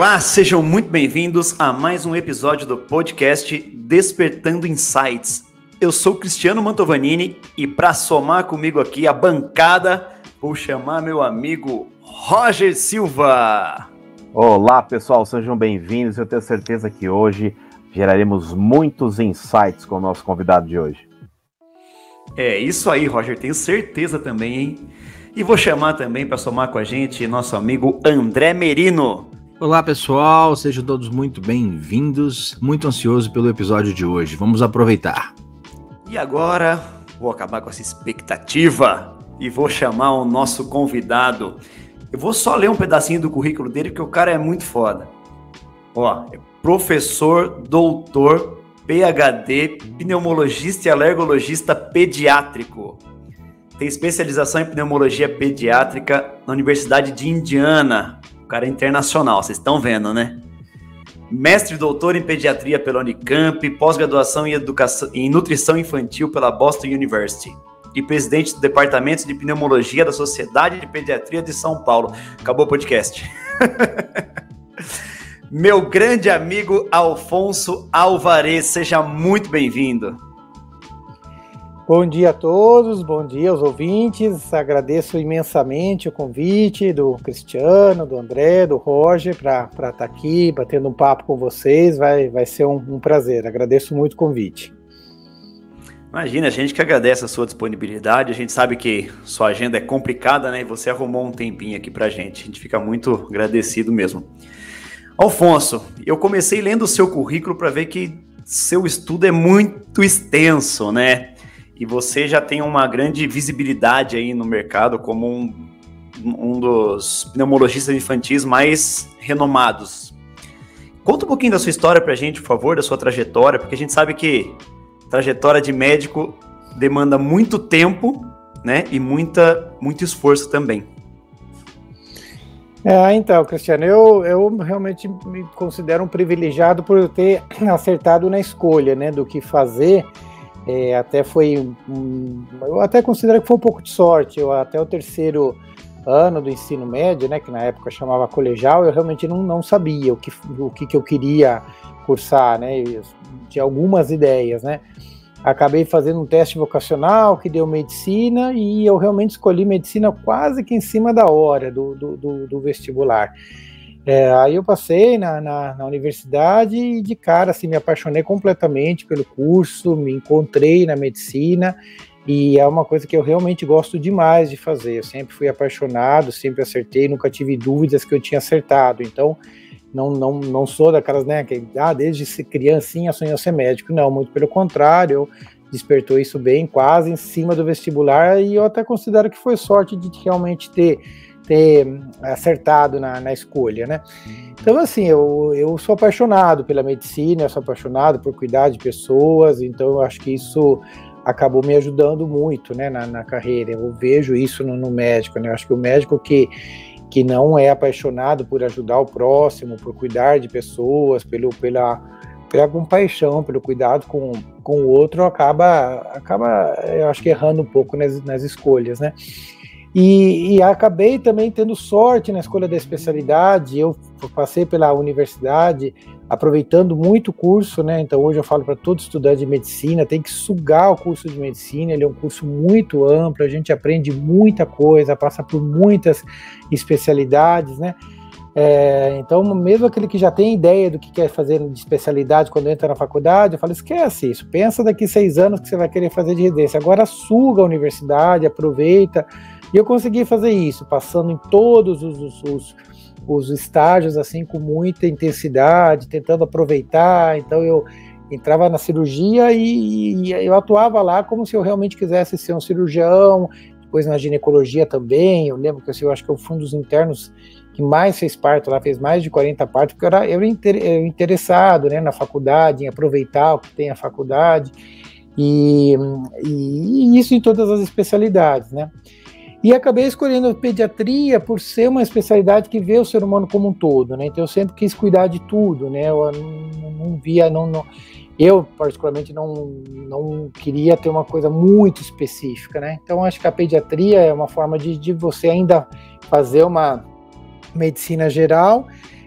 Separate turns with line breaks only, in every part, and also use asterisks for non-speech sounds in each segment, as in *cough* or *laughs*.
Olá, sejam muito bem-vindos a mais um episódio do podcast Despertando Insights. Eu sou Cristiano Mantovanini e para somar comigo aqui a bancada, vou chamar meu amigo Roger Silva.
Olá, pessoal, sejam bem-vindos. Eu tenho certeza que hoje geraremos muitos insights com o nosso convidado de hoje.
É isso aí, Roger, tenho certeza também, hein? E vou chamar também para somar com a gente nosso amigo André Merino.
Olá pessoal, sejam todos muito bem-vindos. Muito ansioso pelo episódio de hoje. Vamos aproveitar.
E agora vou acabar com essa expectativa e vou chamar o nosso convidado. Eu vou só ler um pedacinho do currículo dele, porque o cara é muito foda. Ó, é professor, doutor, PhD, pneumologista e alergologista pediátrico. Tem especialização em pneumologia pediátrica na Universidade de Indiana, cara é internacional, vocês estão vendo, né? Mestre doutor em pediatria pela Unicamp, pós-graduação em, educação, em nutrição infantil pela Boston University e presidente do Departamento de Pneumologia da Sociedade de Pediatria de São Paulo. Acabou o podcast. *laughs* Meu grande amigo Alfonso Alvarez, seja muito bem-vindo.
Bom dia a todos, bom dia aos ouvintes. Agradeço imensamente o convite do Cristiano, do André, do Roger para estar tá aqui batendo um papo com vocês. Vai, vai ser um, um prazer. Agradeço muito o convite.
Imagina, a gente que agradece a sua disponibilidade. A gente sabe que sua agenda é complicada, né? E você arrumou um tempinho aqui para gente. A gente fica muito agradecido mesmo. Alfonso, eu comecei lendo o seu currículo para ver que seu estudo é muito extenso, né? E você já tem uma grande visibilidade aí no mercado como um, um dos pneumologistas infantis mais renomados. Conta um pouquinho da sua história para a gente, por favor, da sua trajetória, porque a gente sabe que trajetória de médico demanda muito tempo, né, e muita, muito esforço também.
É, então, Cristiano, eu, eu realmente me considero um privilegiado por ter *clears throat* acertado na escolha, né, do que fazer é, até foi. Um, eu até considero que foi um pouco de sorte. Eu, até o terceiro ano do ensino médio, né, que na época chamava colegial, eu realmente não, não sabia o que, o que, que eu queria cursar, né? Eu tinha algumas ideias, né? Acabei fazendo um teste vocacional que deu medicina e eu realmente escolhi medicina quase que em cima da hora do, do, do, do vestibular. É, aí eu passei na, na, na, universidade e de cara assim, me apaixonei completamente pelo curso, me encontrei na medicina e é uma coisa que eu realmente gosto demais de fazer. Eu sempre fui apaixonado, sempre acertei, nunca tive dúvidas que eu tinha acertado. Então, não, não, não sou daquelas, né, que ah, desde criancinha sonhou ser médico. Não, muito pelo contrário, eu despertou isso bem, quase em cima do vestibular, e eu até considero que foi sorte de realmente ter ter acertado na, na escolha, né? Então, assim, eu, eu sou apaixonado pela medicina, eu sou apaixonado por cuidar de pessoas, então eu acho que isso acabou me ajudando muito, né, na, na carreira. Eu vejo isso no, no, médico, né? Eu acho que o médico que, que não é apaixonado por ajudar o próximo, por cuidar de pessoas, pelo, pela, pela compaixão, pelo cuidado com, com o outro, acaba, acaba, eu acho que errando um pouco nas, nas escolhas, né? E, e, acabei também tendo sorte na escolha da especialidade. Eu passei pela universidade aproveitando muito o curso, né? Então hoje eu falo para todo estudante de medicina, tem que sugar o curso de medicina. Ele é um curso muito amplo, a gente aprende muita coisa, passa por muitas especialidades, né? É, então, mesmo aquele que já tem ideia do que quer fazer de especialidade quando entra na faculdade, eu falo: esquece isso, pensa daqui seis anos que você vai querer fazer de residência. Agora, suga a universidade, aproveita e eu consegui fazer isso, passando em todos os, os, os, os estágios assim com muita intensidade, tentando aproveitar. Então eu entrava na cirurgia e, e, eu atuava lá como se eu realmente quisesse ser um cirurgião, depois na ginecologia também. Eu lembro que assim, eu acho que eu fui um dos internos que mais fez parto lá, fez mais de 40 partos, porque eu era, eu era interessado né, na faculdade, em aproveitar o que tem a faculdade, e, e, e isso em todas as especialidades, né? E acabei escolhendo pediatria por ser uma especialidade que vê o ser humano como um todo, né? Então eu sempre quis cuidar de tudo, né? Eu não, não via, não, não, eu particularmente não, não queria ter uma coisa muito específica, né? Então acho que a pediatria é uma forma de, de você ainda fazer uma medicina geral,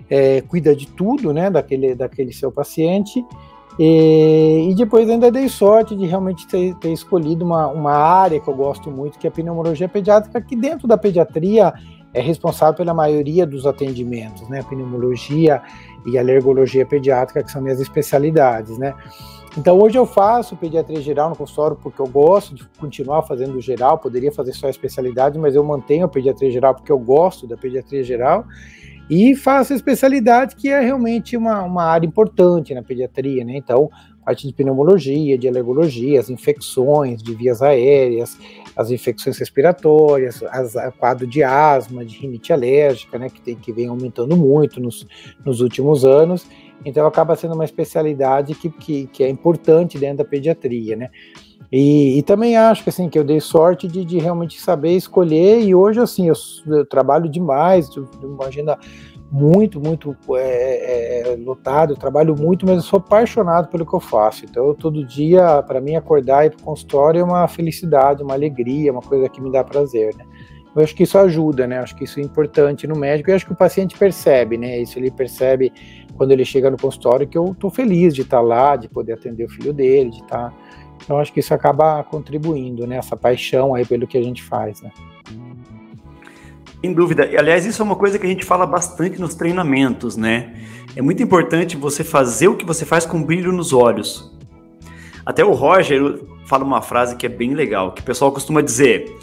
é, cuida de tudo, né, daquele, daquele seu paciente. E, e, depois ainda dei sorte de realmente ter, ter, escolhido uma, uma área que eu gosto muito, que é a pneumologia pediátrica, que dentro da pediatria é responsável pela maioria dos atendimentos, né? Pneumologia e alergologia pediátrica, que são minhas especialidades, né? Então hoje eu faço pediatria geral no consultório porque eu gosto de continuar fazendo geral, poderia fazer só a especialidade, mas eu mantenho a pediatria geral porque eu gosto da pediatria geral e faço especialidade que é realmente uma, uma área importante na pediatria, né? Então, parte de pneumologia, de alergologia, as infecções de vias aéreas, as infecções respiratórias, as, a quadro de asma, de rinite alérgica, né, que, tem, que vem aumentando muito nos, nos últimos anos. Então acaba sendo uma especialidade que, que, que é importante dentro da pediatria, né? E, e, também acho que assim que eu dei sorte de, de realmente saber escolher e hoje assim eu, eu trabalho demais, uma agenda muito, muito é, é, é lotado, eu trabalho muito, mas eu sou apaixonado pelo que eu faço. Então, eu, todo dia, para mim, acordar e ir para o consultório é uma felicidade, uma alegria, uma coisa que me dá prazer, né? Eu acho que isso ajuda, né? Eu acho que isso é importante no médico e acho que o paciente percebe, né? Isso ele percebe quando ele chega no consultório que eu estou feliz de estar lá, de poder atender o filho dele, de estar. Então, acho que isso acaba contribuindo, né? Essa paixão aí pelo que a gente faz, né?
Sem dúvida. E, aliás, isso é uma coisa que a gente fala bastante nos treinamentos, né? É muito importante você fazer o que você faz com brilho nos olhos. Até o Roger fala uma frase que é bem legal, que o pessoal costuma dizer: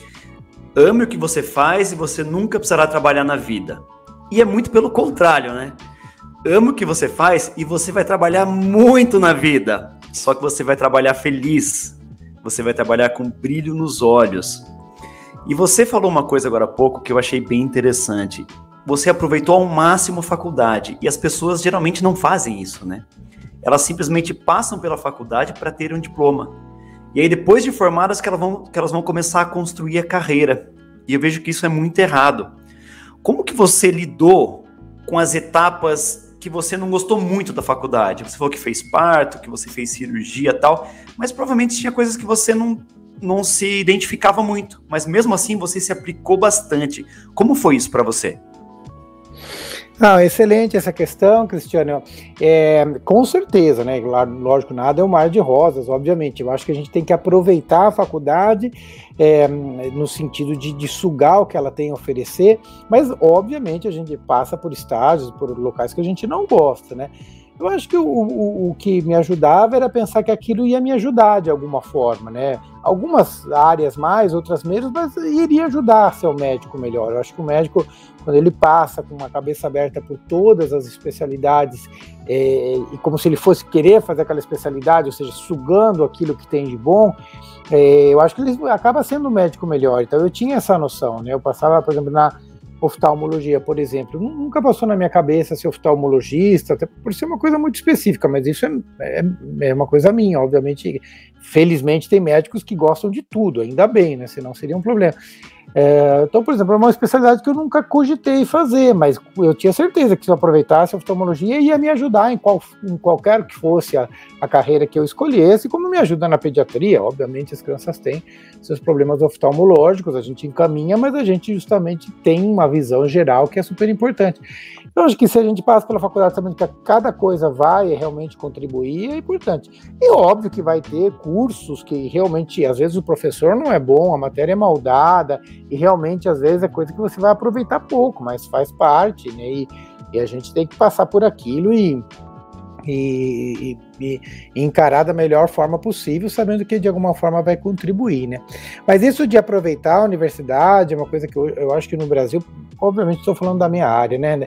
ame o que você faz e você nunca precisará trabalhar na vida. E é muito pelo contrário, né? Ame o que você faz e você vai trabalhar muito na vida. Só que você vai trabalhar feliz. Você vai trabalhar com brilho nos olhos. E você falou uma coisa agora há pouco que eu achei bem interessante. Você aproveitou ao máximo a faculdade e as pessoas geralmente não fazem isso, né? Elas simplesmente passam pela faculdade para ter um diploma. E aí depois de formadas que elas, vão, que elas vão começar a construir a carreira. E eu vejo que isso é muito errado. Como que você lidou com as etapas que você não gostou muito da faculdade? Você falou que fez parto, que você fez cirurgia tal, mas provavelmente tinha coisas que você não não se identificava muito, mas mesmo assim você se aplicou bastante. Como foi isso para você?
Não, excelente essa questão, Cristiano. É, com certeza, né? Lógico, nada é um mar de rosas, obviamente. Eu acho que a gente tem que aproveitar a faculdade é, no sentido de, de, sugar o que ela tem a oferecer, mas obviamente a gente passa por estágios, por locais que a gente não gosta, né? Eu acho que o, o, o, que me ajudava era pensar que aquilo ia me ajudar de alguma forma, né? Algumas áreas mais, outras menos, mas iria ajudar a ser o médico melhor. Eu acho que o médico, quando ele passa com uma cabeça aberta por todas as especialidades, é, e como se ele fosse querer fazer aquela especialidade, ou seja, sugando aquilo que tem de bom, é, eu acho que ele acaba sendo um médico melhor. Então eu tinha essa noção, né? Eu passava, por exemplo, na oftalmologia, por exemplo. Nunca passou na minha cabeça ser oftalmologista, até por ser uma coisa muito específica, mas isso é, é, é, uma coisa minha, obviamente. Felizmente tem médicos que gostam de tudo, ainda bem, né? Senão seria um problema. É, então, por exemplo, é uma especialidade que eu nunca cogitei fazer, mas eu tinha certeza que se eu aproveitasse a oftalmologia ia me ajudar em, qual, em qualquer que fosse a, a carreira que eu escolhesse, como me ajuda na pediatria. Obviamente, as crianças têm seus problemas oftalmológicos, a gente encaminha, mas a gente justamente tem uma visão geral que é super importante. Então, acho que se a gente passa pela faculdade sabendo que cada coisa vai realmente contribuir, é importante. E óbvio que vai ter cursos que realmente, às vezes, o professor não é bom, a matéria é maldada, e realmente, às vezes, é coisa que você vai aproveitar pouco, mas faz parte, né? E, e a gente tem que passar por aquilo e, e, e, e, encarar da melhor forma possível, sabendo que de alguma forma vai contribuir, né? Mas isso de aproveitar a universidade é uma coisa que eu, eu acho que no Brasil, obviamente estou falando da minha área, né?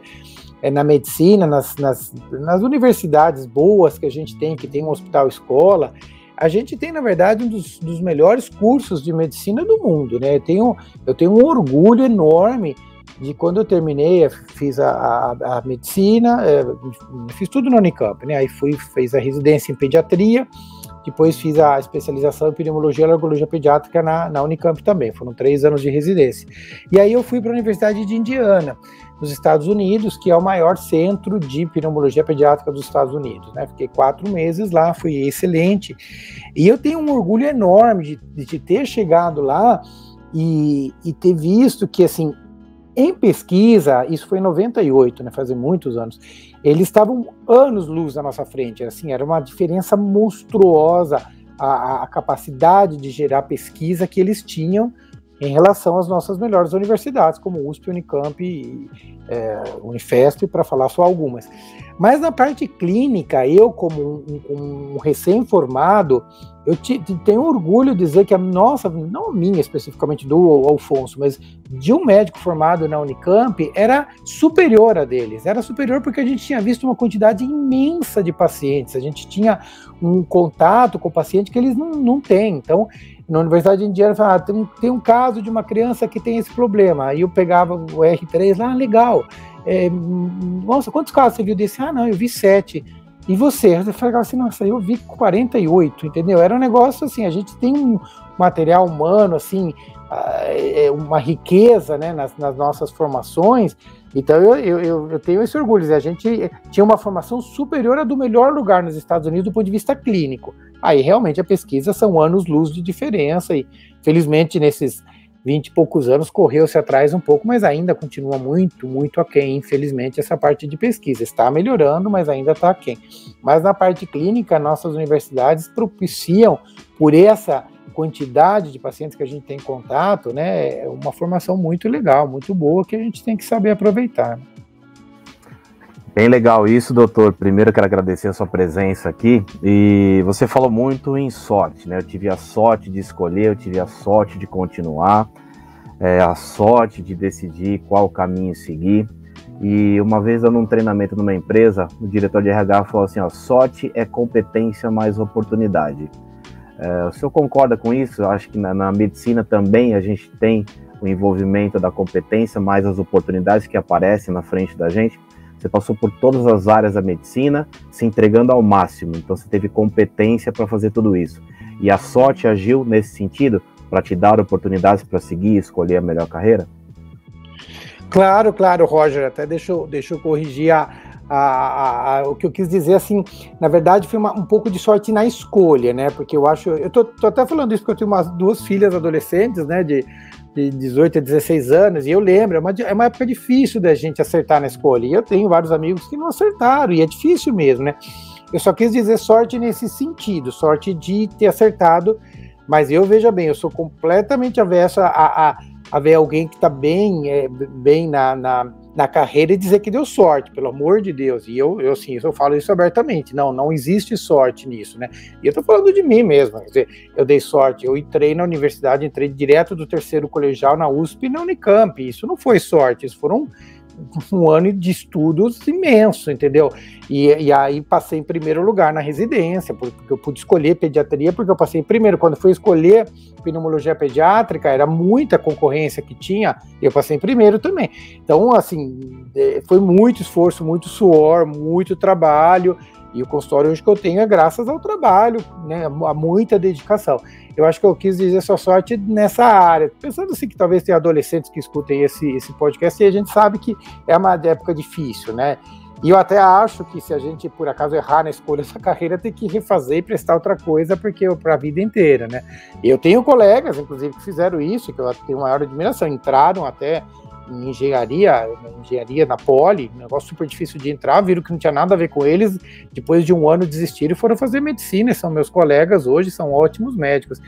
É na medicina, nas, nas, nas universidades boas que a gente tem, que tem um hospital escola, a gente tem, na verdade, um dos, dos, melhores cursos de medicina do mundo, né? Eu tenho, eu tenho um orgulho enorme de quando eu terminei, fiz a, a, a medicina, é, fiz tudo no Unicamp, né? Aí fui, fiz a residência em pediatria, depois fiz a especialização em pneumologia e alergologia pediátrica na, na Unicamp também, foram três anos de residência. E aí eu fui para a Universidade de Indiana, nos Estados Unidos, que é o maior centro de pneumologia pediátrica dos Estados Unidos. Né? Fiquei quatro meses lá, foi excelente. E eu tenho um orgulho enorme de, de ter chegado lá e, e ter visto que, assim, Em pesquisa, isso foi em 98, né, fazem muitos anos, eles estavam anos luz à nossa frente, assim, era uma diferença monstruosa a, a capacidade de gerar pesquisa que eles tinham em relação às nossas melhores universidades, como USP, Unicamp e é, Unifesp, para falar só algumas. Mas na parte clínica, eu, como um, um recém-formado, eu te, tenho orgulho de dizer que a nossa, não a minha especificamente do Alfonso, mas de um médico formado na Unicamp, era superior a deles. Era superior porque a gente tinha visto uma quantidade imensa de pacientes, a gente tinha um contato com o paciente que eles não, não têm. Então, na Universidade de Indiana, falava, ah, tem, tem um caso de uma criança que tem esse problema. Aí eu pegava o R3 lá, ah, legal. É, nossa, quantos casos você viu desse? Ah, não, eu vi sete. E você? Eu falava assim, nossa, eu vi 48, entendeu? Era um negócio assim, a gente tem um material humano, assim, ah, é, uma riqueza né, nas, nas nossas formações. Então eu, eu, eu, tenho esse orgulho. A gente tinha uma formação superior à do melhor lugar nos Estados Unidos do ponto de vista clínico. Aí realmente a pesquisa são anos-luz de diferença, e felizmente nesses 20 e poucos anos correu-se atrás um pouco, mas ainda continua muito, muito aquém, infelizmente, essa parte de pesquisa. Está melhorando, mas ainda está aquém. Mas na parte clínica, nossas universidades propiciam, por essa quantidade de pacientes que a gente tem contato, né, uma formação muito legal, muito boa, que a gente tem que saber aproveitar.
Bem legal isso, doutor. Primeiro quero agradecer a sua presença aqui. E você falou muito em sorte, né? Eu tive a sorte de escolher, eu tive a sorte de continuar, é, a sorte de decidir qual caminho seguir. E uma vez dando um treinamento numa empresa, o diretor de RH falou assim: ó, sorte é competência mais oportunidade. É, o senhor concorda com isso? Eu acho que na, na medicina também a gente tem o envolvimento da competência mais as oportunidades que aparecem na frente da gente. Você passou por todas as áreas da medicina, se entregando ao máximo. Então você teve competência para fazer tudo isso. E a sorte agiu nesse sentido para te dar oportunidades para seguir e escolher a melhor carreira?
Claro, claro, Roger. Até deixa eu, corrigir a, a, a, o que eu quis dizer, assim, na verdade foi uma, um pouco de sorte na escolha, né? Porque eu acho, eu tô, tô, até falando isso porque eu tenho umas duas filhas adolescentes, né? De de 18 a 16 anos, e eu lembro, é uma, é uma época difícil da gente acertar na escolha. E eu tenho vários amigos que não acertaram, e é difícil mesmo, né? Eu só quis dizer sorte nesse sentido, sorte de ter acertado, mas eu veja bem, eu sou completamente avesso a, a, a ver alguém que está bem, é, bem na, na na carreira e dizer que deu sorte, pelo amor de Deus. E eu, eu assim, eu falo isso abertamente. Não, não existe sorte nisso, né? E eu tô falando de mim mesmo. Quer dizer, eu dei sorte, eu entrei na universidade, entrei direto do terceiro colegial na USP e na Unicamp. Isso não foi sorte, isso foram um ano de estudos imenso, entendeu? E, e, aí passei em primeiro lugar na residência, porque eu pude escolher pediatria, porque eu passei em primeiro. Quando fui escolher pneumologia pediátrica, era muita concorrência que tinha, e eu passei em primeiro também. Então, assim, é, foi muito esforço, muito suor, muito trabalho, e o consultório hoje que eu tenho é graças ao trabalho, né, a muita dedicação. Eu acho que eu quis dizer sua sorte nessa área. Pensando assim que talvez tenha adolescentes que escutem esse, esse podcast e a gente sabe que é uma época difícil, né? E eu até acho que se a gente, por acaso, errar na escolha dessa *laughs* carreira, tem que refazer e prestar outra coisa, porque para a vida inteira, né? Eu tenho colegas, inclusive, que fizeram isso, que eu tenho maior admiração, entraram até em engenharia, engenharia na Poli, um negócio super difícil de entrar, viram que não tinha nada a ver com eles, depois de um ano desistiram e foram fazer medicina, são meus colegas hoje, são ótimos médicos.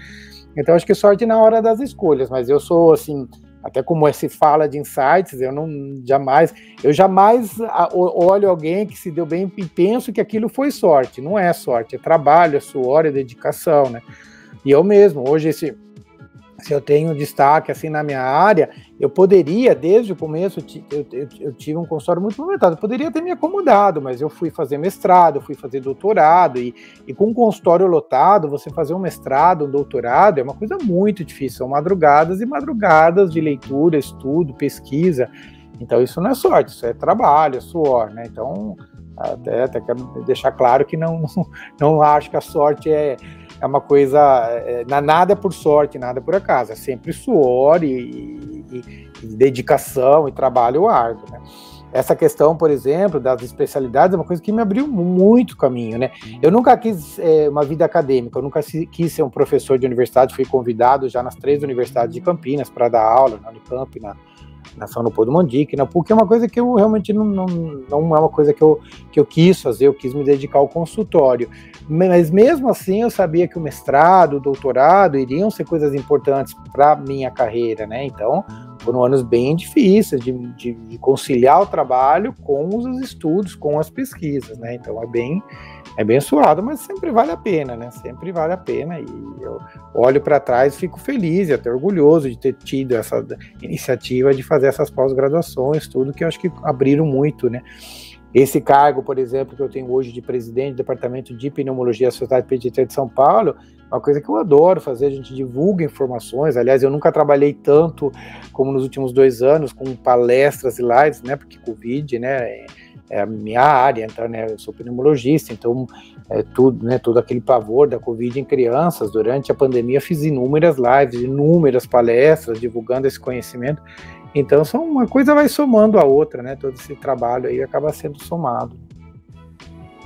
Então acho que sorte na hora das escolhas, mas eu sou assim, até como se fala de insights, eu não jamais, eu jamais olho alguém que se deu bem e penso que aquilo foi sorte, não é sorte, é trabalho, é suor, é dedicação, né? E eu mesmo, hoje esse se eu tenho destaque assim na minha área, eu poderia, desde o começo, eu, eu, eu tive um consultório muito movimentado, poderia ter me acomodado, mas eu fui fazer mestrado, fui fazer doutorado, e, e com um consultório lotado, você fazer um mestrado, um doutorado, é uma coisa muito difícil, são madrugadas e madrugadas de leitura, estudo, pesquisa, então isso não é sorte, isso é trabalho, é suor, né, então até, até quero deixar claro que não, não, *laughs* não acho que a sorte é é uma coisa, é, nada é por sorte, nada é por acaso, é sempre suor e, e, e dedicação e trabalho árduo, né? Essa questão, por exemplo, das especialidades é uma coisa que me abriu muito caminho, né? Eu nunca quis é, uma vida acadêmica, eu nunca quis ser um professor de universidade, fui convidado já nas três universidades de Campinas para dar aula, na Unicamp, na, na São Leopoldo Mandic, na PUC, é uma coisa que eu realmente não, não, não é uma coisa que eu, que eu quis fazer, eu quis me dedicar ao consultório. Mas mesmo assim eu sabia que o mestrado, o doutorado iriam ser coisas importantes para minha carreira, né? Então foram anos bem difíceis de, de, de, conciliar o trabalho com os estudos, com as pesquisas, né? Então é bem é bem suado, mas sempre vale a pena, né? Sempre vale a pena e eu olho para trás, fico feliz e até orgulhoso de ter tido essa iniciativa de fazer essas pós-graduações, tudo que eu acho que abriram muito, né? Esse cargo, por exemplo, que eu tenho hoje de presidente do Departamento de Pneumologia da Sociedade Pediatria de São Paulo, uma coisa que eu adoro fazer, a gente divulga informações. Aliás, eu nunca trabalhei tanto como nos últimos dois anos com palestras e lives, né? Porque Covid, né? É a minha área, então, né? Eu sou pneumologista, então é tudo, né? Todo aquele pavor da Covid em crianças. Durante a pandemia, fiz inúmeras lives, inúmeras palestras divulgando esse conhecimento. Então, são, uma coisa vai somando a outra, né? Todo esse trabalho aí acaba sendo somado.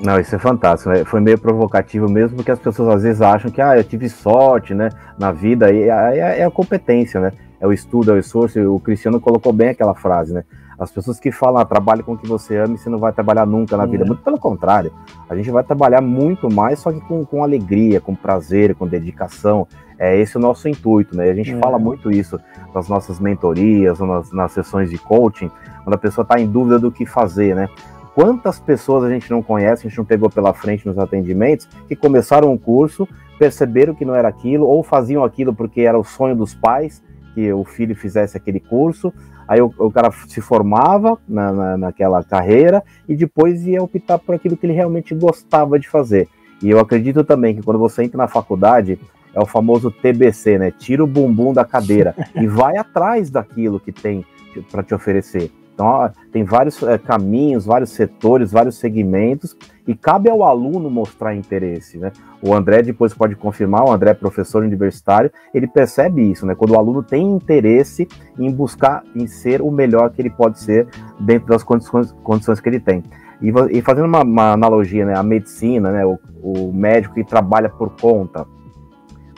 Não, isso é fantástico. Né? Foi meio provocativo mesmo, porque as pessoas às vezes acham que ah, eu tive sorte né, na vida, e é, é a competência, né? É o estudo, é o esforço. O Cristiano colocou bem aquela frase, né? As pessoas que falam, ah, trabalhe com o que você ama e você não vai trabalhar nunca na vida. É. Muito pelo contrário. A gente vai trabalhar muito mais, só que com, com alegria, com prazer, com dedicação. É esse o nosso intuito, né? A gente é. fala muito isso nas nossas mentorias, nas, nas sessões de coaching, quando a pessoa está em dúvida do que fazer, né? Quantas pessoas a gente não conhece, a gente não pegou pela frente nos atendimentos, que começaram um curso, perceberam que não era aquilo, ou faziam aquilo porque era o sonho dos pais, que o filho fizesse aquele curso, aí o, o cara se formava na, na, naquela carreira e depois ia optar por aquilo que ele realmente gostava de fazer. E eu acredito também que quando você entra na faculdade, é o famoso TBC, né? Tira o bumbum da cadeira *laughs* e vai atrás daquilo que tem para te oferecer. Então, tem vários é, caminhos, vários setores, vários segmentos, e cabe ao aluno mostrar interesse, né? O André depois pode confirmar, o André é professor universitário, ele percebe isso, né? Quando o aluno tem interesse em buscar, em ser o melhor que ele pode ser dentro das condições, condições que ele tem. E, e fazendo uma, uma, analogia, né? A medicina, né? O, o médico que trabalha por conta,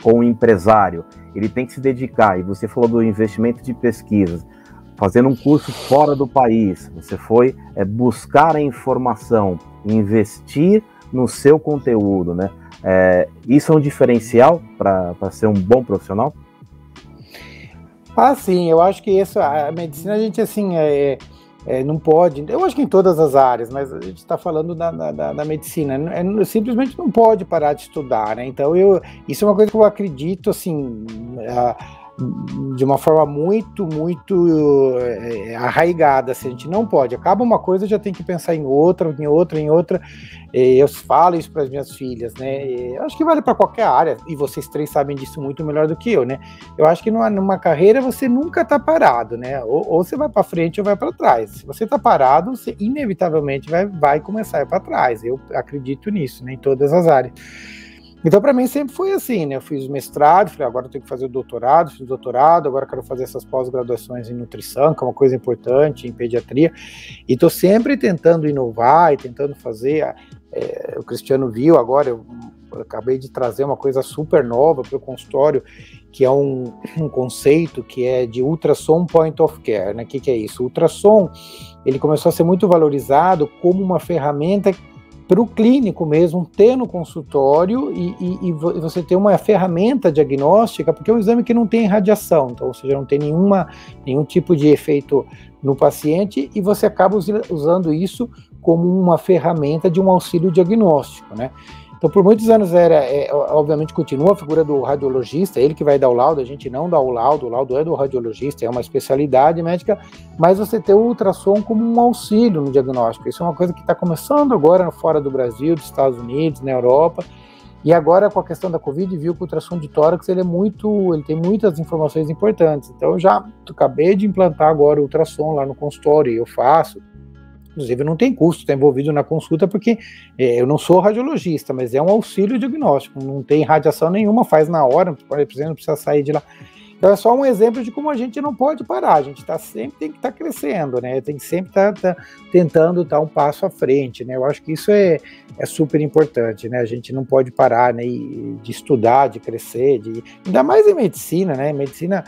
com o empresário, ele tem que se dedicar. E você falou do investimento de pesquisas, fazendo um curso fora do país, você foi é, buscar a informação, investir no seu conteúdo, né? É, isso é um diferencial para ser um bom profissional?
Ah, sim, eu acho que isso, a medicina, a gente assim, é, é, não pode, eu acho que em todas as áreas, mas a gente está falando da, da, da, medicina, é, simplesmente não pode parar de estudar, né? Então, eu, isso é uma coisa que eu acredito, assim, de uma forma muito, muito é, arraigada. Assim, a gente não pode. Acaba uma coisa, já tem que pensar em outra, em outra, em outra. Eu falo isso para as minhas filhas, né? acho que vale para qualquer área, e vocês três sabem disso muito melhor do que eu, né? Eu acho que numa, numa carreira você nunca está parado, né? Ou, ou você vai para frente ou vai para trás. Se você está parado, você inevitavelmente vai, vai começar a ir para trás. Eu acredito nisso, né? Em todas as áreas. Então, para mim, sempre foi assim, né? Eu fiz mestrado, falei, agora eu tenho que fazer o doutorado, fiz doutorado, agora quero fazer essas pós-graduações em nutrição, que é uma coisa importante, em pediatria, e estou sempre tentando inovar e tentando fazer. É, o Cristiano viu agora, eu, eu, acabei de trazer uma coisa super nova para o consultório, que é um, *clears throat* um, conceito que é de ultrassom point of care, né? O que, que é isso? O ultrassom, ele começou a ser muito valorizado como uma ferramenta para o clínico mesmo ter no consultório e, e, e, você ter uma ferramenta diagnóstica, porque é um exame que não tem radiação, então, ou seja, não tem nenhuma, nenhum tipo de efeito no paciente e você acaba usando isso como uma ferramenta de um auxílio diagnóstico, né? Então, por muitos anos era, é, obviamente, continua a figura do radiologista, ele que vai dar o laudo, a gente não dá o laudo, o laudo é do radiologista, é uma especialidade médica, mas você ter o ultrassom como um auxílio no diagnóstico. Isso é uma coisa que está começando agora fora do Brasil, dos Estados Unidos, na Europa. E agora com a questão da Covid, viu que o ultrassom de tórax ele é muito, ele tem muitas informações importantes. Então eu já acabei de implantar agora o ultrassom lá no consultório, eu faço, Inclusive, não tem custo, está envolvido na consulta, porque é, eu não sou radiologista, mas é um auxílio diagnóstico, não tem radiação nenhuma, faz na hora, não precisa sair de lá. Então é só um exemplo de como a gente não pode parar, a gente tá sempre tem que estar tá crescendo, né? Tem que sempre estar tá, tá, tentando dar um passo à frente, né? Eu acho que isso é, é super importante, né? A gente não pode parar né, de estudar, de crescer, de, ainda mais em medicina, né? Medicina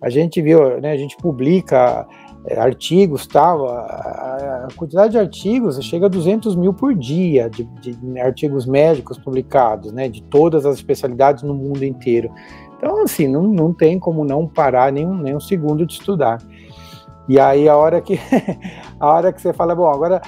a gente viu, né? A gente publica artigos tal, a, a, quantidade de artigos chega a 200 mil por dia de, de, artigos médicos publicados, né, de todas as especialidades no mundo inteiro. Então, assim, não, não tem como não parar nem um, nem um segundo de estudar. E aí a hora que *laughs* a hora que você fala, bom, agora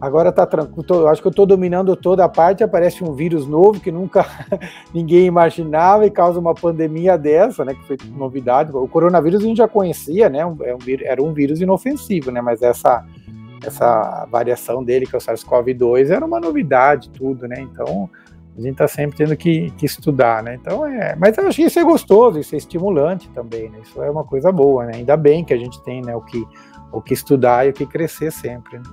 agora tá tranquilo, acho que eu estou dominando toda a parte, aparece um vírus novo que nunca *laughs* ninguém imaginava e causa uma pandemia dessa, né, que foi novidade. O coronavírus a gente já conhecia, né, é era um vírus inofensivo, né, mas essa essa variação dele, que é o SARS-CoV-2, era uma novidade, tudo, né, então a gente está sempre tendo que, que, estudar, né? Então é, mas eu acho que isso é gostoso, isso é estimulante também, né? Isso é uma coisa boa, né? Ainda bem que a gente tem, né, o que o que estudar e o que crescer sempre. Né?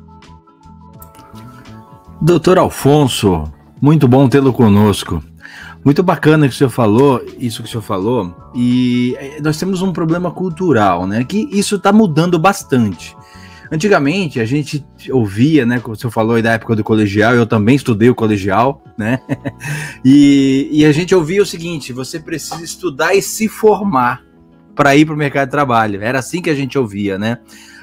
Doutor Alfonso, muito bom tê-lo conosco. Muito bacana que o senhor falou, isso que o senhor falou, e eh, nós temos um problema cultural, né? Que isso está mudando bastante. Antigamente a gente ouvia, né? Como o senhor falou aí da época do colegial, eu também estudei o colegial, né? *laughs* e, e a gente ouvia o seguinte: você precisa estudar e se formar para ir para o mercado de trabalho. Era assim que a gente ouvia, né?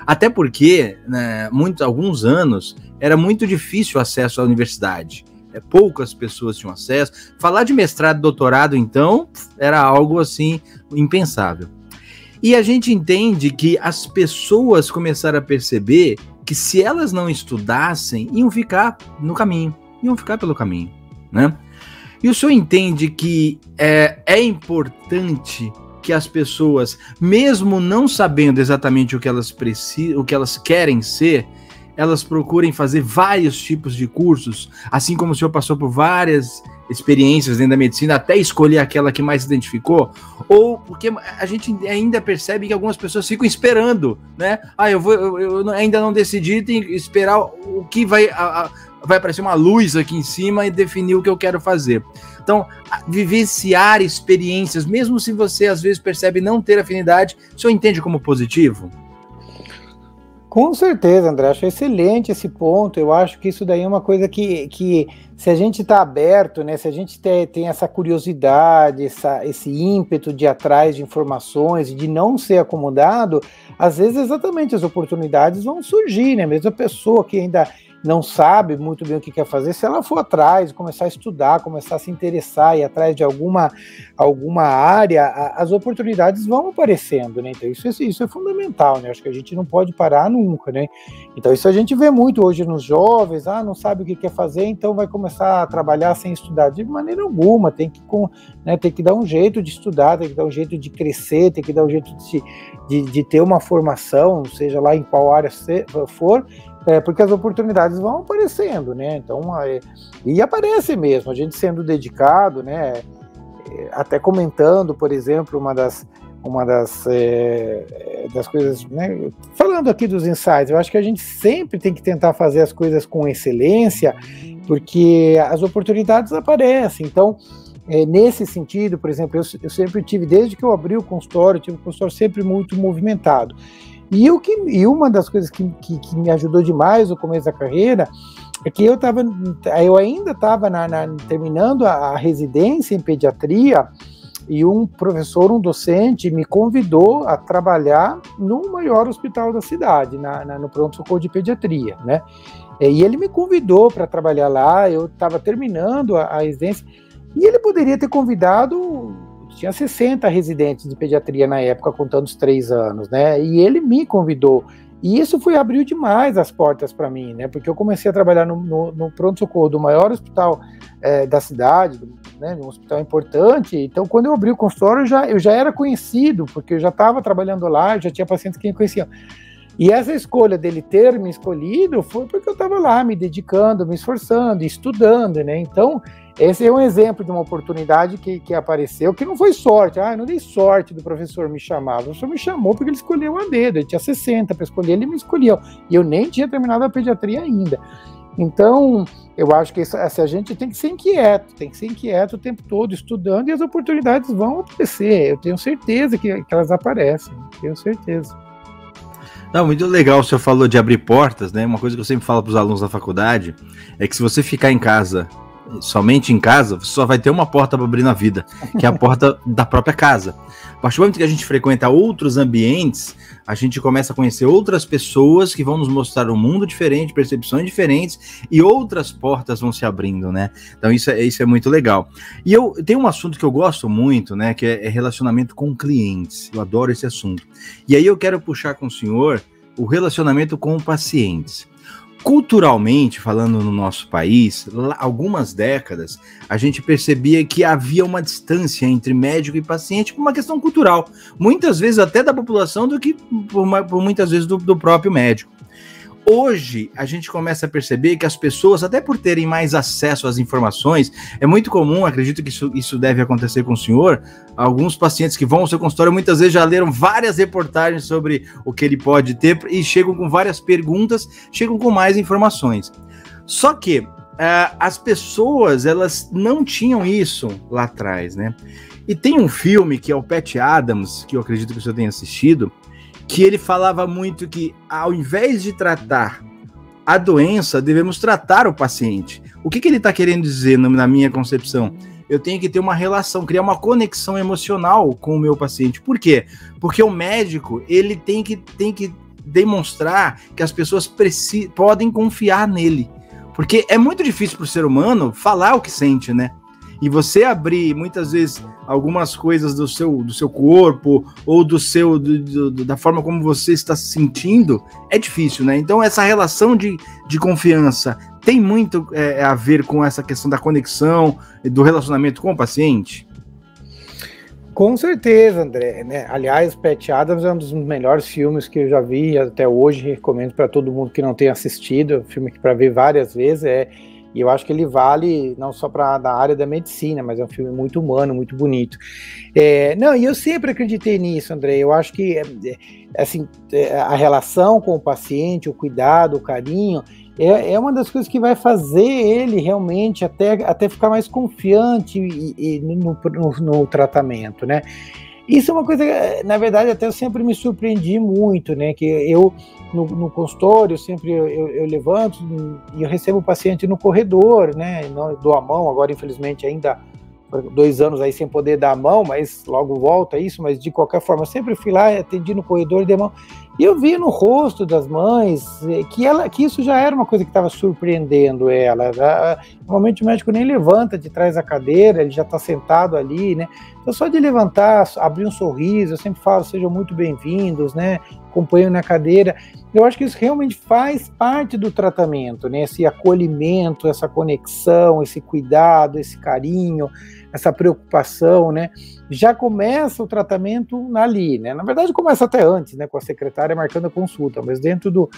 Até porque, né, muitos, alguns anos, era muito difícil o acesso à universidade. É, poucas pessoas tinham acesso. Falar de mestrado, doutorado, então, era algo assim impensável. E a gente entende que as pessoas começaram a perceber que se elas não estudassem, iam ficar no caminho, iam ficar pelo caminho, né? E o senhor entende que é, é importante que as pessoas, mesmo não sabendo exatamente o que elas precisam, o que elas querem ser, elas procurem fazer vários tipos de cursos, assim como o senhor passou por várias experiências dentro da medicina até escolher aquela que mais se identificou, ou porque a gente ainda percebe que algumas pessoas ficam esperando, né? Ah, eu vou, eu, eu ainda não decidi, tem que esperar o que vai, a, a, vai aparecer uma luz aqui em cima e definir o que eu quero fazer. Então, vivenciar experiências, mesmo se você às vezes percebe não ter afinidade, o senhor entende como positivo?
Com certeza, André, acho excelente esse ponto. Eu acho que isso daí é uma coisa que, que se a gente está aberto, né, se a gente tem, tem essa curiosidade, essa, esse ímpeto de ir atrás de informações, de não ser acomodado, às vezes exatamente as oportunidades vão surgir, né? Mesmo a pessoa que ainda não sabe muito bem o que quer fazer, se ela for atrás, começar a estudar, começar a se interessar e atrás de alguma, alguma área, a, as oportunidades vão aparecendo, né? Então isso, isso é fundamental, né? Acho que a gente não pode parar nunca, né? Então isso a gente vê muito hoje nos jovens, ah, não sabe o que quer fazer, então vai começar a trabalhar sem estudar. De maneira alguma, tem que, né, tem que dar um jeito de estudar, tem que dar um jeito de crescer, tem que dar um jeito de, de, de ter uma formação, seja lá em qual área for, é, porque as oportunidades vão aparecendo, né? Então, é, e aparece mesmo, a gente sendo dedicado, né? É, até comentando, por exemplo, uma das, uma das, é, é, das coisas, né? Falando aqui dos insights, eu acho que a gente sempre tem que tentar fazer as coisas com excelência, porque as oportunidades aparecem. Então, é, nesse sentido, por exemplo, eu, eu, sempre tive, desde que eu abri o consultório, tive o consultório sempre muito movimentado. E, o que, e uma das coisas que, que, que me ajudou demais no começo da carreira é que eu tava, eu ainda estava terminando a, a, residência em pediatria e um professor, um docente, me convidou a trabalhar no maior hospital da cidade, na, na no pronto-socorro de pediatria, né? E ele me convidou para trabalhar lá, eu estava terminando a, a residência, e ele poderia ter convidado tinha 60 residentes de pediatria na época, contando os três anos, né? E ele me convidou. E isso foi abriu demais as portas para mim, né? Porque eu comecei a trabalhar no, no, no pronto-socorro do maior hospital é, da cidade, né? Um hospital importante. Então, quando eu abri o consultório, eu já, eu já era conhecido, porque eu já estava trabalhando lá, já tinha pacientes que me conheciam. E essa escolha dele ter me escolhido foi porque eu estava lá me dedicando, me esforçando, estudando, né? Então, esse é um exemplo de uma oportunidade que, que apareceu, que não foi sorte. Ah, não dei sorte do professor me chamar. O professor me chamou porque ele escolheu a dedo. Ele tinha 60 para escolher, ele me escolheu. E eu nem tinha terminado a pediatria ainda. Então, eu acho que isso, essa, a gente tem que ser inquieto, tem que ser inquieto o tempo todo, estudando, e as oportunidades vão aparecer. Eu tenho certeza que, que elas aparecem, tenho certeza.
Não, muito legal, o senhor falou de abrir portas, né? Uma coisa que eu sempre falo para os alunos da faculdade é que se você ficar em casa somente em casa, você só vai ter uma porta para abrir na vida, que é a porta da própria casa. A partir do momento que a gente frequenta outros ambientes, a gente começa a conhecer outras pessoas que vão nos mostrar um mundo diferente, percepções diferentes e outras portas vão se abrindo, né? Então isso é, isso é muito legal. E eu tenho um assunto que eu gosto muito, né? Que é, é relacionamento com clientes. Eu adoro esse assunto. E aí eu quero puxar com o senhor o relacionamento com pacientes. Culturalmente, falando no nosso país, algumas décadas, a gente percebia que havia uma distância entre médico e paciente por uma questão cultural, muitas vezes até da população do que por, por muitas vezes do, do próprio médico. Hoje, a gente começa a perceber que as pessoas, até por terem mais acesso às informações, é muito comum, acredito que isso, isso deve acontecer com o senhor. Alguns pacientes que vão ao seu consultório muitas vezes já leram várias reportagens sobre o que ele pode ter e chegam com várias perguntas, chegam com mais informações. Só que uh, as pessoas, elas não tinham isso lá atrás, né? E tem um filme que é o Pat Adams, que eu acredito que o senhor tenha assistido, que ele falava muito que, ao invés de tratar a doença, devemos tratar o paciente. O que, que ele está querendo dizer na minha concepção? Eu tenho que ter uma relação, criar uma conexão emocional com o meu paciente. Por quê? Porque o médico ele tem que, tem que demonstrar que as pessoas podem confiar nele. Porque é muito difícil para o ser humano falar o que sente, né? E você abrir muitas vezes algumas coisas do seu, do seu corpo ou do seu do, do, da forma como você está se sentindo é difícil, né? Então essa relação de, de confiança tem muito é, a ver com essa questão da conexão do relacionamento com o paciente.
Com certeza, André. Né? Aliás, Pat Adams é um dos melhores filmes que eu já vi até hoje. Recomendo para todo mundo que não tenha assistido. É um filme que para ver várias vezes é e eu acho que ele vale não só para da área da medicina, mas é um filme muito humano, muito bonito. É, não, e eu sempre acreditei nisso, André. Eu acho que é, assim, é, a relação com o paciente, o cuidado, o carinho, é, é, uma das coisas que vai fazer ele realmente até, até ficar mais confiante e, e no, no, no, tratamento, né? Isso é uma coisa, na verdade, até eu sempre me surpreendi muito, né? Que eu, no, no consultório, sempre eu, eu, eu, levanto e eu recebo o paciente no corredor, né? Não dou a mão, agora, infelizmente, ainda dois anos aí sem poder dar a mão, mas logo volta isso, mas de qualquer forma, sempre fui lá, atendi no corredor e dei a mão. E eu vi no rosto das mães eh, que, ela, que isso já era uma coisa que estava surpreendendo ela. Normalmente o médico nem levanta de trás da cadeira, ele já está sentado ali, né? Então só de levantar, abrir um sorriso, eu sempre falo, sejam muito bem-vindos, né? Acompanham na cadeira. Eu acho que isso realmente faz parte do tratamento, né? Esse acolhimento, essa conexão, esse cuidado, esse carinho, essa preocupação, né? Já começa o tratamento ali, né? Na verdade, começa até antes, né? Com a secretária marcando a consulta, mas dentro do,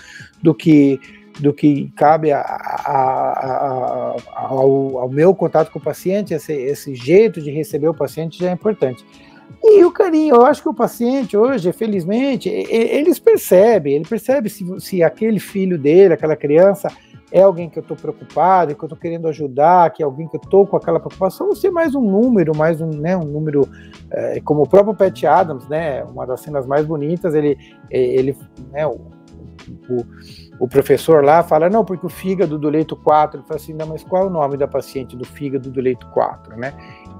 do que do que cabe a, a, a, ao, ao, meu contato com o paciente, esse, esse jeito de receber o paciente já é importante. E o carinho, eu acho que o paciente hoje, felizmente, eles percebem, ele percebe se, se aquele filho dele, aquela criança, é alguém que eu estou preocupado, que eu estou querendo ajudar, que é alguém que eu estou com aquela preocupação, ou se é mais um número, mais um, né, um número, é, como o próprio Pat Adams, né, uma das cenas mais bonitas, ele, ele né, o, o, o, professor lá fala, não, porque o fígado do leito 4, ele fala assim, não, mas qual é o nome da paciente do fígado do leito 4, né?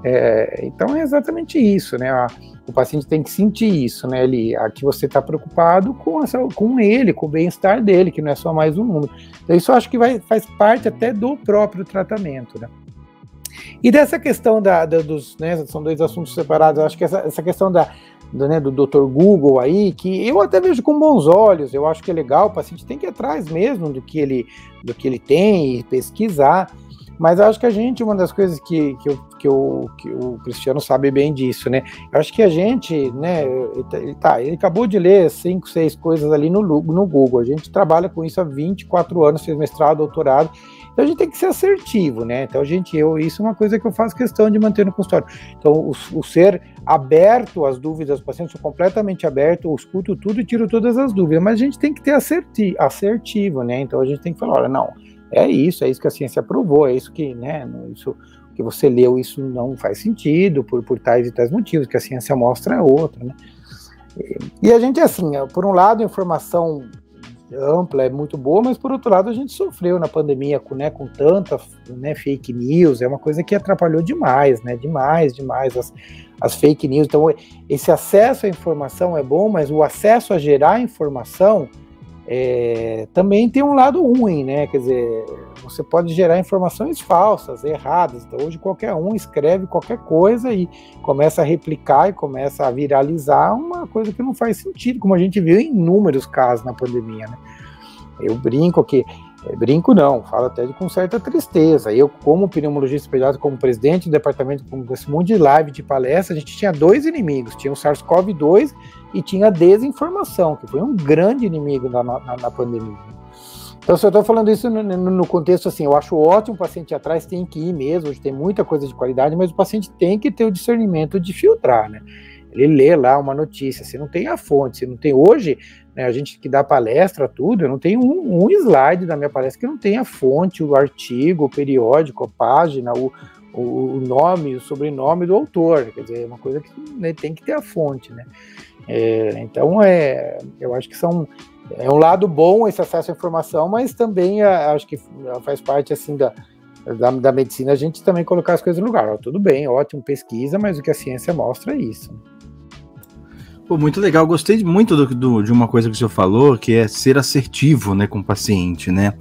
É, então é exatamente isso, né? A, o paciente tem que sentir isso, né? Ele, aqui você está preocupado com, essa, com ele, com o bem-estar dele, que não é só mais um número. Então, isso acho que vai, faz parte até do próprio tratamento, né? E dessa questão da, da dos, né, são dois assuntos separados, acho que essa, essa questão da, do, né, do Dr. Google aí, que eu até vejo com bons olhos, eu acho que é legal, o paciente tem que ir atrás mesmo do que ele, do que ele tem e pesquisar, mas acho que a gente, uma das coisas que, que, eu, que, eu, que o Cristiano sabe bem disso, né? Eu acho que a gente, né? Ele, tá, ele acabou de ler cinco, seis coisas ali no, no Google. A gente trabalha com isso há 24 anos, fez mestrado, doutorado. Então a gente tem que ser assertivo, né? Então a gente, eu, isso é uma coisa que eu faço questão de manter no consultório. Então o, o ser aberto às dúvidas do paciente, sou completamente aberto, eu escuto tudo e tiro todas as dúvidas, mas a gente tem que ter asserti, assertivo, né? Então a gente tem que falar, olha, não, é isso, é isso que a ciência provou, é isso que, né, isso que você leu, isso não faz sentido por, por tais e tais motivos, que a ciência mostra é outra, né. E a gente, assim, por um lado, informação ampla, é muito boa, mas por outro lado a gente sofreu na pandemia com, né, com tanta né, fake news, é uma coisa que atrapalhou demais, né? Demais, demais as, as fake news. Então, esse acesso à informação é bom, mas o acesso a gerar informação é, também tem um lado ruim, né? Quer dizer, você pode gerar informações falsas, erradas. Então, hoje qualquer um escreve qualquer coisa e começa a replicar e começa a viralizar uma coisa que não faz sentido, como a gente viu em inúmeros casos na pandemia, né? Eu brinco que é, brinco não, falo até de, com certa tristeza. Eu, como pneumologista pediatra, como presidente do departamento, com esse monte de live, de palestra, a gente tinha dois inimigos, tinha o SARS-CoV-2 e tinha desinformação, que foi um grande inimigo na, na, na pandemia. Então, se eu estou falando isso no, no, contexto assim, eu acho ótimo o paciente atrás tem que ir mesmo, tem muita coisa de qualidade, mas o paciente tem que ter o discernimento de filtrar, né? Ele lê lá uma notícia, se não tem a fonte, se não tem hoje, né, a gente que dá palestra, tudo, eu não tenho um, um, slide da minha palestra que não tenha a fonte, o artigo, o periódico, a página, o, o nome, o sobrenome do autor, quer dizer, é uma coisa que né, tem que ter a fonte, né? É, então, é, eu acho que são é um lado bom esse acesso à informação, mas também acho que faz parte assim da, da, da, medicina a gente também colocar as coisas no lugar. Ó, tudo bem, ótimo, pesquisa, mas o que a ciência mostra é isso.
Pô, muito legal, gostei muito do, do, de uma coisa que o senhor falou, que é ser assertivo né, com o paciente, né?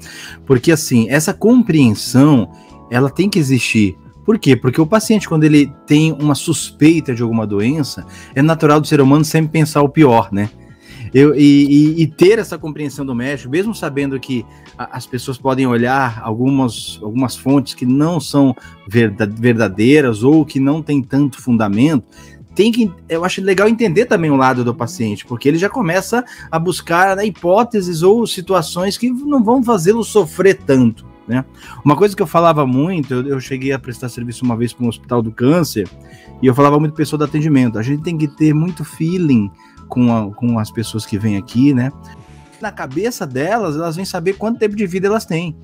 Porque assim, essa compreensão ela tem que existir. Por quê? Porque o paciente, quando ele tem uma suspeita de alguma doença, é natural do ser humano sempre pensar o pior, né? Eu, e, e, ter essa compreensão do médico, mesmo sabendo que a, as pessoas podem olhar algumas, algumas fontes que não são verdadeiras ou que não têm tanto fundamento, tem que, eu acho legal entender também o lado do paciente, porque ele já começa a buscar né, hipóteses ou situações que não vão fazê-lo sofrer tanto. Né? Uma coisa que eu falava muito, eu, eu cheguei a prestar serviço uma vez para um hospital do câncer, e eu falava muito pessoa do atendimento. A gente tem que ter muito feeling com, a, com as pessoas que vêm aqui, né? Na cabeça delas, elas vêm saber quanto tempo de vida elas têm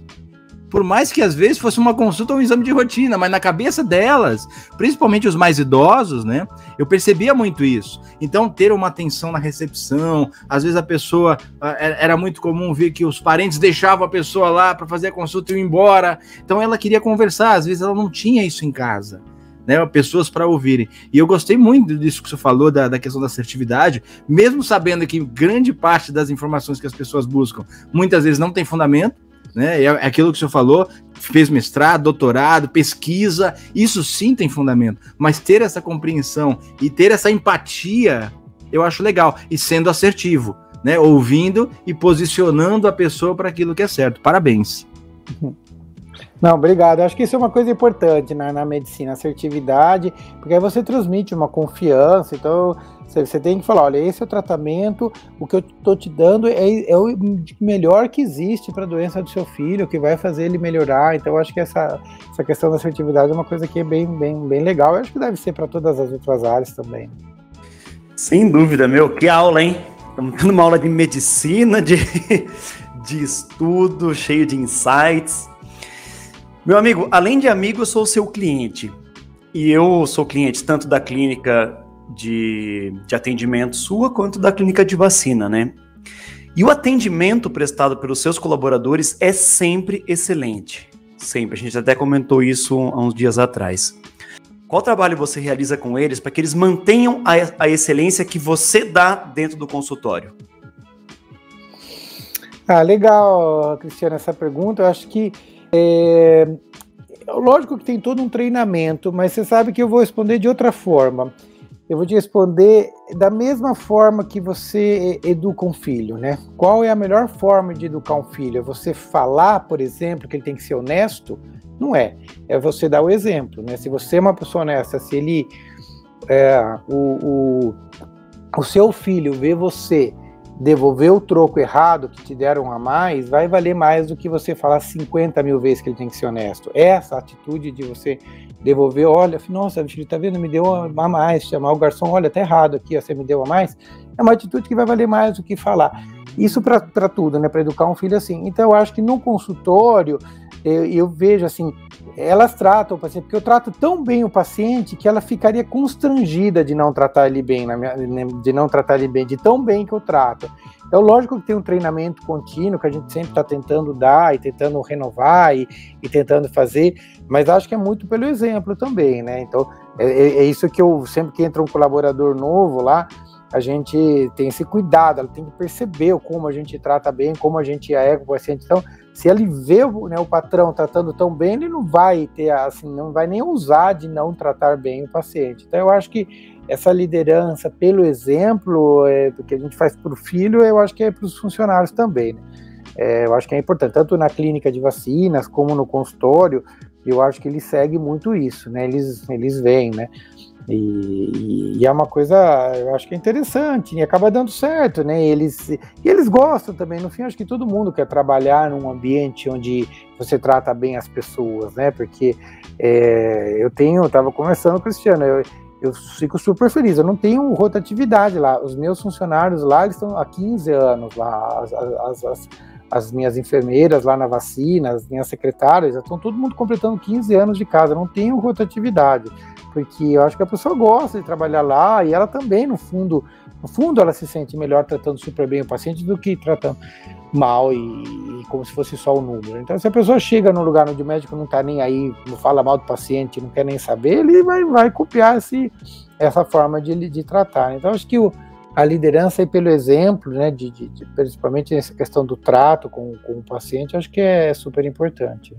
por mais que às vezes fosse uma consulta ou um exame de rotina, mas na cabeça delas, principalmente os mais idosos, né? Eu percebia muito isso. Então, ter uma atenção na recepção, às vezes a pessoa era muito comum ver que os parentes deixavam a pessoa lá para fazer a consulta e ir embora. Então, ela queria conversar, às vezes ela não tinha isso em casa. Né, pessoas para ouvirem. E eu gostei muito disso que você falou, da, da questão da assertividade, mesmo sabendo que grande parte das informações que as pessoas buscam muitas vezes não tem fundamento, né? É aquilo que o senhor falou, fez mestrado, doutorado, pesquisa, isso sim tem fundamento. Mas ter essa compreensão e ter essa empatia, eu acho legal. E sendo assertivo, né? Ouvindo e posicionando a pessoa para aquilo que é certo. Parabéns.
Não, obrigado. Acho que isso é uma coisa importante na, na medicina, assertividade, porque aí você transmite uma confiança. Então, você tem que falar, olha, esse é o tratamento, o que eu estou te dando é, é, o melhor que existe para a doença do seu filho, que vai fazer ele melhorar. Então, acho que essa, essa questão da assertividade é uma coisa que é bem, bem, bem legal. Eu acho que deve ser para todas as outras áreas também.
Sem dúvida, meu, que aula, hein? Estamos tendo uma aula de medicina, de, *laughs* de estudo, cheio de insights. Meu amigo, além de amigo, eu sou seu cliente. E eu sou cliente tanto da clínica de, de atendimento sua quanto da clínica de vacina, né? E o atendimento prestado pelos seus colaboradores é sempre excelente. Sempre. A gente até comentou isso há uns dias atrás. Qual trabalho você realiza com eles para que eles mantenham a, a excelência que você dá dentro do consultório?
Ah, legal, Cristiano, essa pergunta. Eu acho que é, lógico que tem todo um treinamento, mas você sabe que eu vou responder de outra forma eu vou te responder da mesma forma que você educa um filho, né? Qual é a melhor forma de educar um filho? É você falar, por exemplo, que ele tem que ser honesto? Não é. É você dar o exemplo, né? Se você é uma pessoa honesta, se ele. É, o, o, o seu filho vê você devolver o troco errado que te deram a mais, vai valer mais do que você falar 50 mil vezes que ele tem que ser honesto. Essa atitude de você devolver, olha, nossa, filho, tá vendo, me deu a mais, chamar o garçom, olha, tá errado aqui, você me deu a mais, é uma atitude que vai valer mais do que falar. Isso para tudo, né, para educar um filho assim. Então eu acho que no consultório eu, eu, vejo assim, elas tratam o paciente, porque eu trato tão bem o paciente que ela ficaria constrangida de não tratar ele bem, minha, né, de não tratar ele bem, de tão bem que eu trato. Então, lógico que tem um treinamento contínuo que a gente sempre está tentando dar e tentando renovar e, e, tentando fazer, mas acho que é muito pelo exemplo também, né? Então, é, é, é isso que eu sempre que entra um colaborador novo lá, a gente tem esse cuidado, ela tem que perceber como a gente trata bem, como a gente é com o paciente. Então, se ele vê né, o patrão tratando tão bem, ele não vai ter, assim, não vai nem usar de não tratar bem o paciente. Então, eu acho que essa liderança pelo exemplo, é, do que a gente faz para o filho, eu acho que é para os funcionários também. Né? É, eu acho que é importante, tanto na clínica de vacinas como no consultório, eu acho que ele segue muito isso, né? Eles, eles veem, né? E, e, é uma coisa, eu acho que é interessante, e acaba dando certo, né? Eles, e eles gostam também, no fim, acho que todo mundo quer trabalhar num ambiente onde você trata bem as pessoas, né? Porque é, eu tenho, eu estava conversando com o Cristiano, eu, eu fico super feliz, eu não tenho rotatividade lá, os meus funcionários lá, eles estão há 15 anos lá, as, as, as, as minhas enfermeiras lá na vacina, as minhas secretárias, estão todo mundo completando 15 anos de casa, não tenho rotatividade porque eu acho que a pessoa gosta de trabalhar lá e ela também, no fundo, no fundo ela se sente melhor tratando super bem o paciente do que tratando mal e, e como se fosse só o número. Então, se a pessoa chega num lugar onde o médico não está nem aí, não fala mal do paciente, não quer nem saber, ele vai, vai copiar esse, essa forma de, de tratar. Então, acho que o, a liderança, aí, pelo exemplo, né, de, de, de, principalmente nessa questão do trato com, com o paciente, acho que é super importante.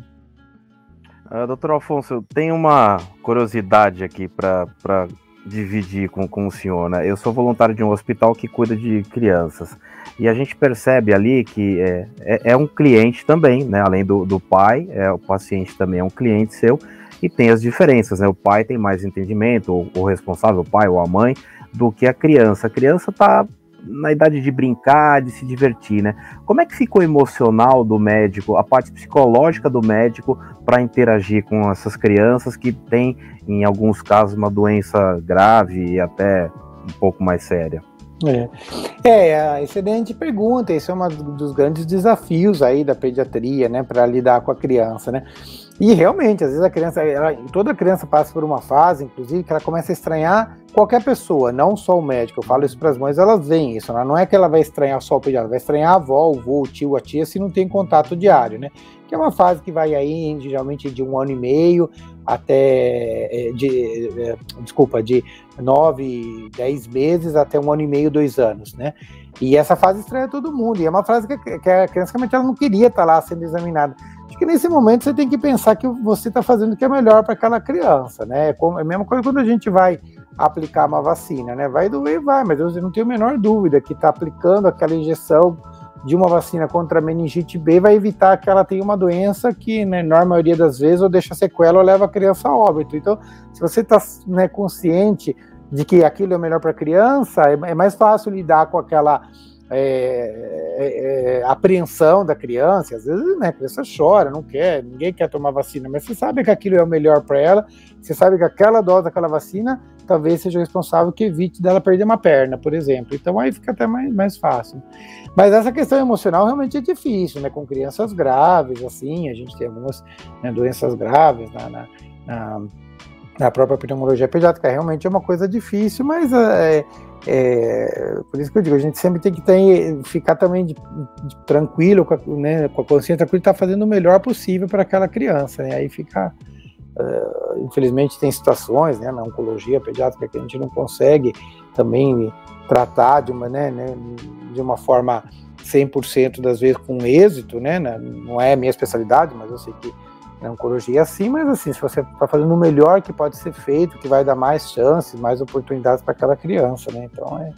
Uh, doutor Alfonso, eu tenho uma curiosidade aqui para dividir com, com o senhor. Né? Eu sou voluntário de um hospital que cuida de crianças. E a gente percebe ali que é, é, é um cliente também, né? além do, do pai, é, o paciente também é um cliente seu, e tem as diferenças. Né? O pai tem mais entendimento, o, o responsável, o pai ou a mãe, do que a criança. A criança está na idade de brincar, de se divertir, né? Como é que ficou emocional do médico, a parte psicológica do médico para interagir com essas crianças que têm, em alguns casos, uma doença grave e até um pouco mais séria?
É, é excelente pergunta. Esse é um dos grandes desafios aí da pediatria, né, para lidar com a criança, né? E realmente, às vezes a criança, ela, toda criança passa por uma fase, inclusive, que ela começa a estranhar qualquer pessoa, não só o médico. Eu falo isso para as mães, elas veem isso. Né? Não é que ela vai estranhar só o pediatra, vai estranhar a avó, o vô, o tio, a tia, se não tem contato diário, né? Que é uma fase que vai aí, geralmente, de um ano e meio até, é, de, é, desculpa, de nove, dez meses até um ano e meio, dois anos, né? E essa fase estranha todo mundo. E é uma fase que, que a criança realmente ela não queria estar lá sendo examinada. Nesse momento você tem que pensar que você está fazendo o que é melhor para aquela criança, né? É, como, é a mesma coisa quando a gente vai aplicar uma vacina, né? Vai doer, vai, mas eu não tenho a menor dúvida que está aplicando aquela injeção de uma vacina contra a meningite B vai evitar que ela tenha uma doença que, né, na maioria das vezes, ou deixa sequela ou leva a criança a óbito. Então, se você está né, consciente de que aquilo é melhor para a criança, é, é mais fácil lidar com aquela é, é, é, apreensão da criança, às vezes né, a criança chora, não quer, ninguém quer tomar vacina, mas você sabe que aquilo é o melhor para ela, você sabe que aquela dose daquela vacina talvez seja responsável que evite dela perder uma perna, por exemplo. Então aí fica até mais, mais fácil. Mas essa questão emocional realmente é difícil, né? Com crianças graves, assim, a gente tem algumas né, doenças graves na, na, na, na própria pneumologia pediátrica, realmente é uma coisa difícil, mas é, é, por isso que eu digo, a gente sempre tem que ter, ficar também de, de, tranquilo, com a, né, com a consciência tranquila, estar tá fazendo o melhor possível para aquela criança, né? Aí fica, uh, infelizmente tem situações, né, na oncologia pediátrica que a gente não consegue também tratar de uma, né, né de uma forma 100% das vezes com êxito, né? Não é minha especialidade, mas eu sei que na oncologia é assim, mas assim, se você está fazendo o melhor que pode ser feito, que vai dar mais chances, mais oportunidades para aquela criança, né? Então, é,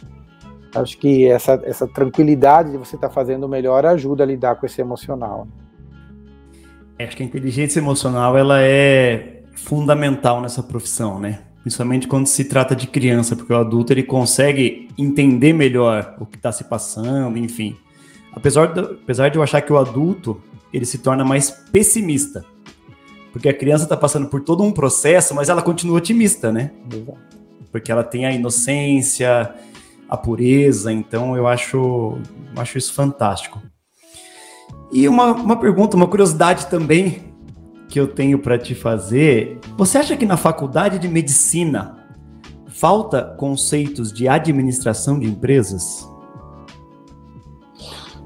acho que essa, essa tranquilidade de você estar tá fazendo o melhor ajuda a lidar com esse emocional.
É, acho que a inteligência emocional ela é fundamental nessa profissão, né? Principalmente quando se trata de criança, porque o adulto ele consegue entender melhor o que está se passando, enfim. Apesar de, apesar de eu achar que o adulto ele se torna mais pessimista porque a criança está passando por todo um processo, mas ela continua otimista, né? Porque ela tem a inocência, a pureza, então eu acho, acho isso fantástico. E uma, uma pergunta, uma curiosidade também, que eu tenho para te fazer. Você acha que na faculdade de medicina falta conceitos de administração de empresas?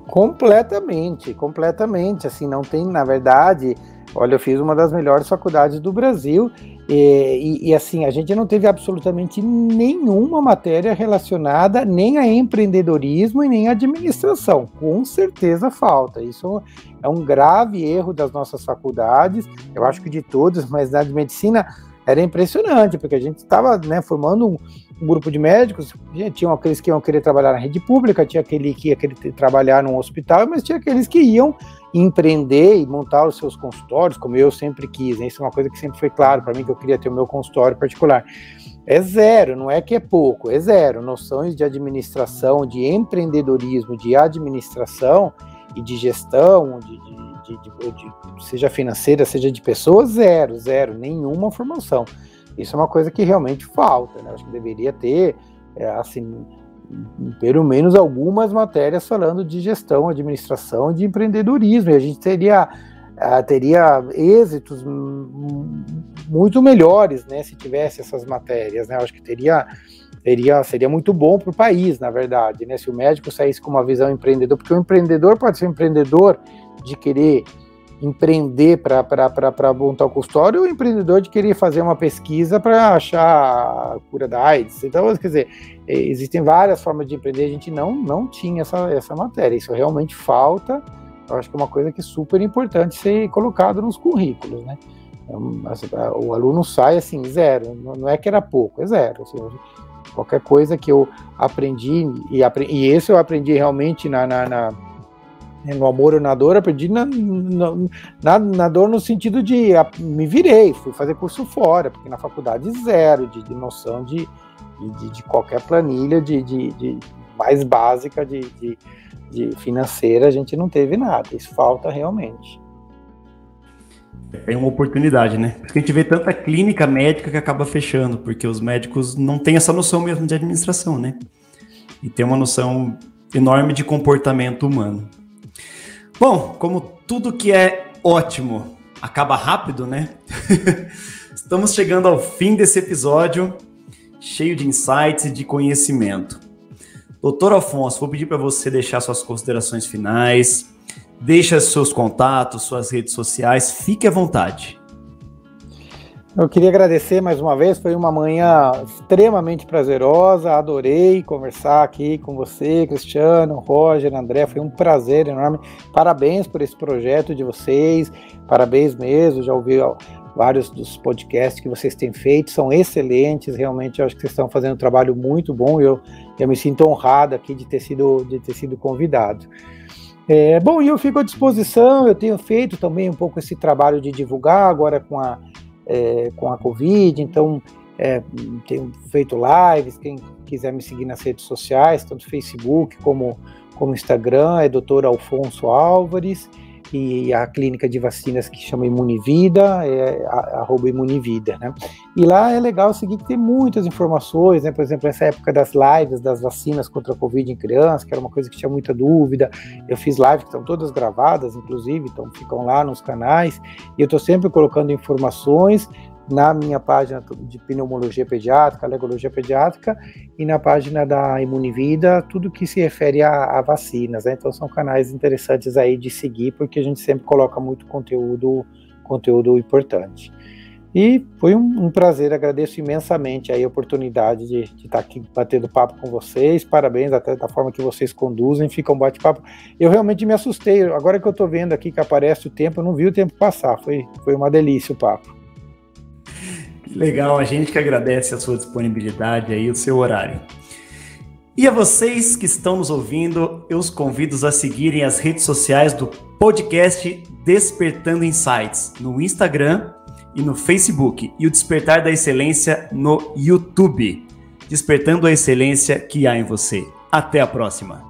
Completamente, completamente. Assim, não tem, na verdade, olha, eu fiz uma das melhores faculdades do Brasil e, e, e, assim, a gente não teve absolutamente nenhuma matéria relacionada nem a empreendedorismo e nem a administração. Com certeza falta. Isso é um grave erro das nossas faculdades, eu acho que de todas, mas na de medicina era impressionante, porque a gente estava né, formando um, um, grupo de médicos, tinha aqueles que iam querer trabalhar na rede pública, tinha aquele que ia querer trabalhar num hospital, mas tinha aqueles que iam empreender e montar os seus consultórios, como eu sempre quis. Né? Isso é uma coisa que sempre foi claro para mim, que eu queria ter o meu consultório particular. É zero, não é que é pouco, é zero. Noções de administração, de empreendedorismo, de administração e de gestão, de, de, de, seja financeira, seja de pessoas, zero, zero, nenhuma formação. Isso é uma coisa que realmente falta, né? Acho que deveria ter, é, assim, pelo menos algumas matérias falando de gestão, administração, de empreendedorismo, e a gente teria, uh, teria êxitos muito melhores, né, se tivesse essas matérias, né, acho que teria, teria seria muito bom para o país, na verdade, né, se o médico saísse com uma visão empreendedora, porque o empreendedor pode ser um empreendedor de querer empreender para montar o consultório, o empreendedor de querer fazer uma pesquisa para achar a cura da AIDS. Então, quer dizer, é, existem várias formas de empreender, a gente não, não tinha essa, essa matéria, isso realmente falta, eu acho que é uma coisa que é super importante ser colocado nos currículos, né? Então, o aluno sai assim, zero, não é que era pouco, é zero. Assim, qualquer coisa que eu aprendi, e, e esse eu aprendi realmente na, na, na no amor ou na dor, aprendi na, na, na, dor no sentido de a, me virei, fui fazer curso fora, porque na faculdade zero de, de noção de, de, de, qualquer planilha de, de, de mais básica de, de, de, financeira, a gente não teve nada. Isso falta realmente.
É uma oportunidade, né? Porque a gente vê tanta clínica médica que acaba fechando, porque os médicos não têm essa noção mesmo de administração, né? E tem uma noção enorme de comportamento humano. Bom, como tudo que é ótimo acaba rápido, né? *laughs* Estamos chegando ao fim desse episódio, cheio de insights e de conhecimento. Doutor Alfonso, vou pedir para você deixar suas considerações finais, deixa seus contatos, suas redes sociais, fique à vontade.
Eu queria agradecer mais uma vez, foi uma manhã extremamente prazerosa, adorei conversar aqui com você, Cristiano, Roger, André, foi um prazer enorme. Parabéns por esse projeto de vocês, parabéns mesmo, já ouvi vários dos podcasts que vocês têm feito, são excelentes, realmente eu acho que vocês estão fazendo um trabalho muito bom eu, eu me sinto honrado aqui de ter sido, de ter sido convidado. É, bom, e eu fico à disposição, eu tenho feito também um pouco esse trabalho de divulgar agora com a é, com a Covid, então é, tenho feito lives, quem quiser me seguir nas redes sociais, tanto Facebook como, como Instagram, é Dr. Alfonso Álvares, e a clínica de vacinas que chama Imunivida, é arroba Imunivida, né? E lá é legal seguir que tem muitas informações, né? Por exemplo, essa época das lives das vacinas contra a Covid em crianças, que era uma coisa que tinha muita dúvida. Eu fiz lives que estão todas gravadas, inclusive, então ficam lá nos canais, e eu estou sempre colocando informações na minha página de pneumologia pediátrica, alergologia pediátrica e na página da Imunivida, tudo que se refere a, a vacinas. Né? Então são canais interessantes aí de seguir, porque a gente sempre coloca muito conteúdo, conteúdo importante. E foi um, um prazer, agradeço imensamente a oportunidade de, de estar aqui batendo papo com vocês. Parabéns até da forma que vocês conduzem, fica um bate-papo. Eu realmente me assustei. Agora que eu estou vendo aqui que aparece o tempo, eu não vi o tempo passar. Foi, foi uma delícia o papo.
Legal, a gente que agradece a sua disponibilidade aí, o seu horário. E a vocês que estão nos ouvindo, eu os convido a seguirem as redes sociais do podcast Despertando Insights no Instagram e no Facebook e o Despertar da Excelência no YouTube. Despertando a excelência que há em você. Até a próxima.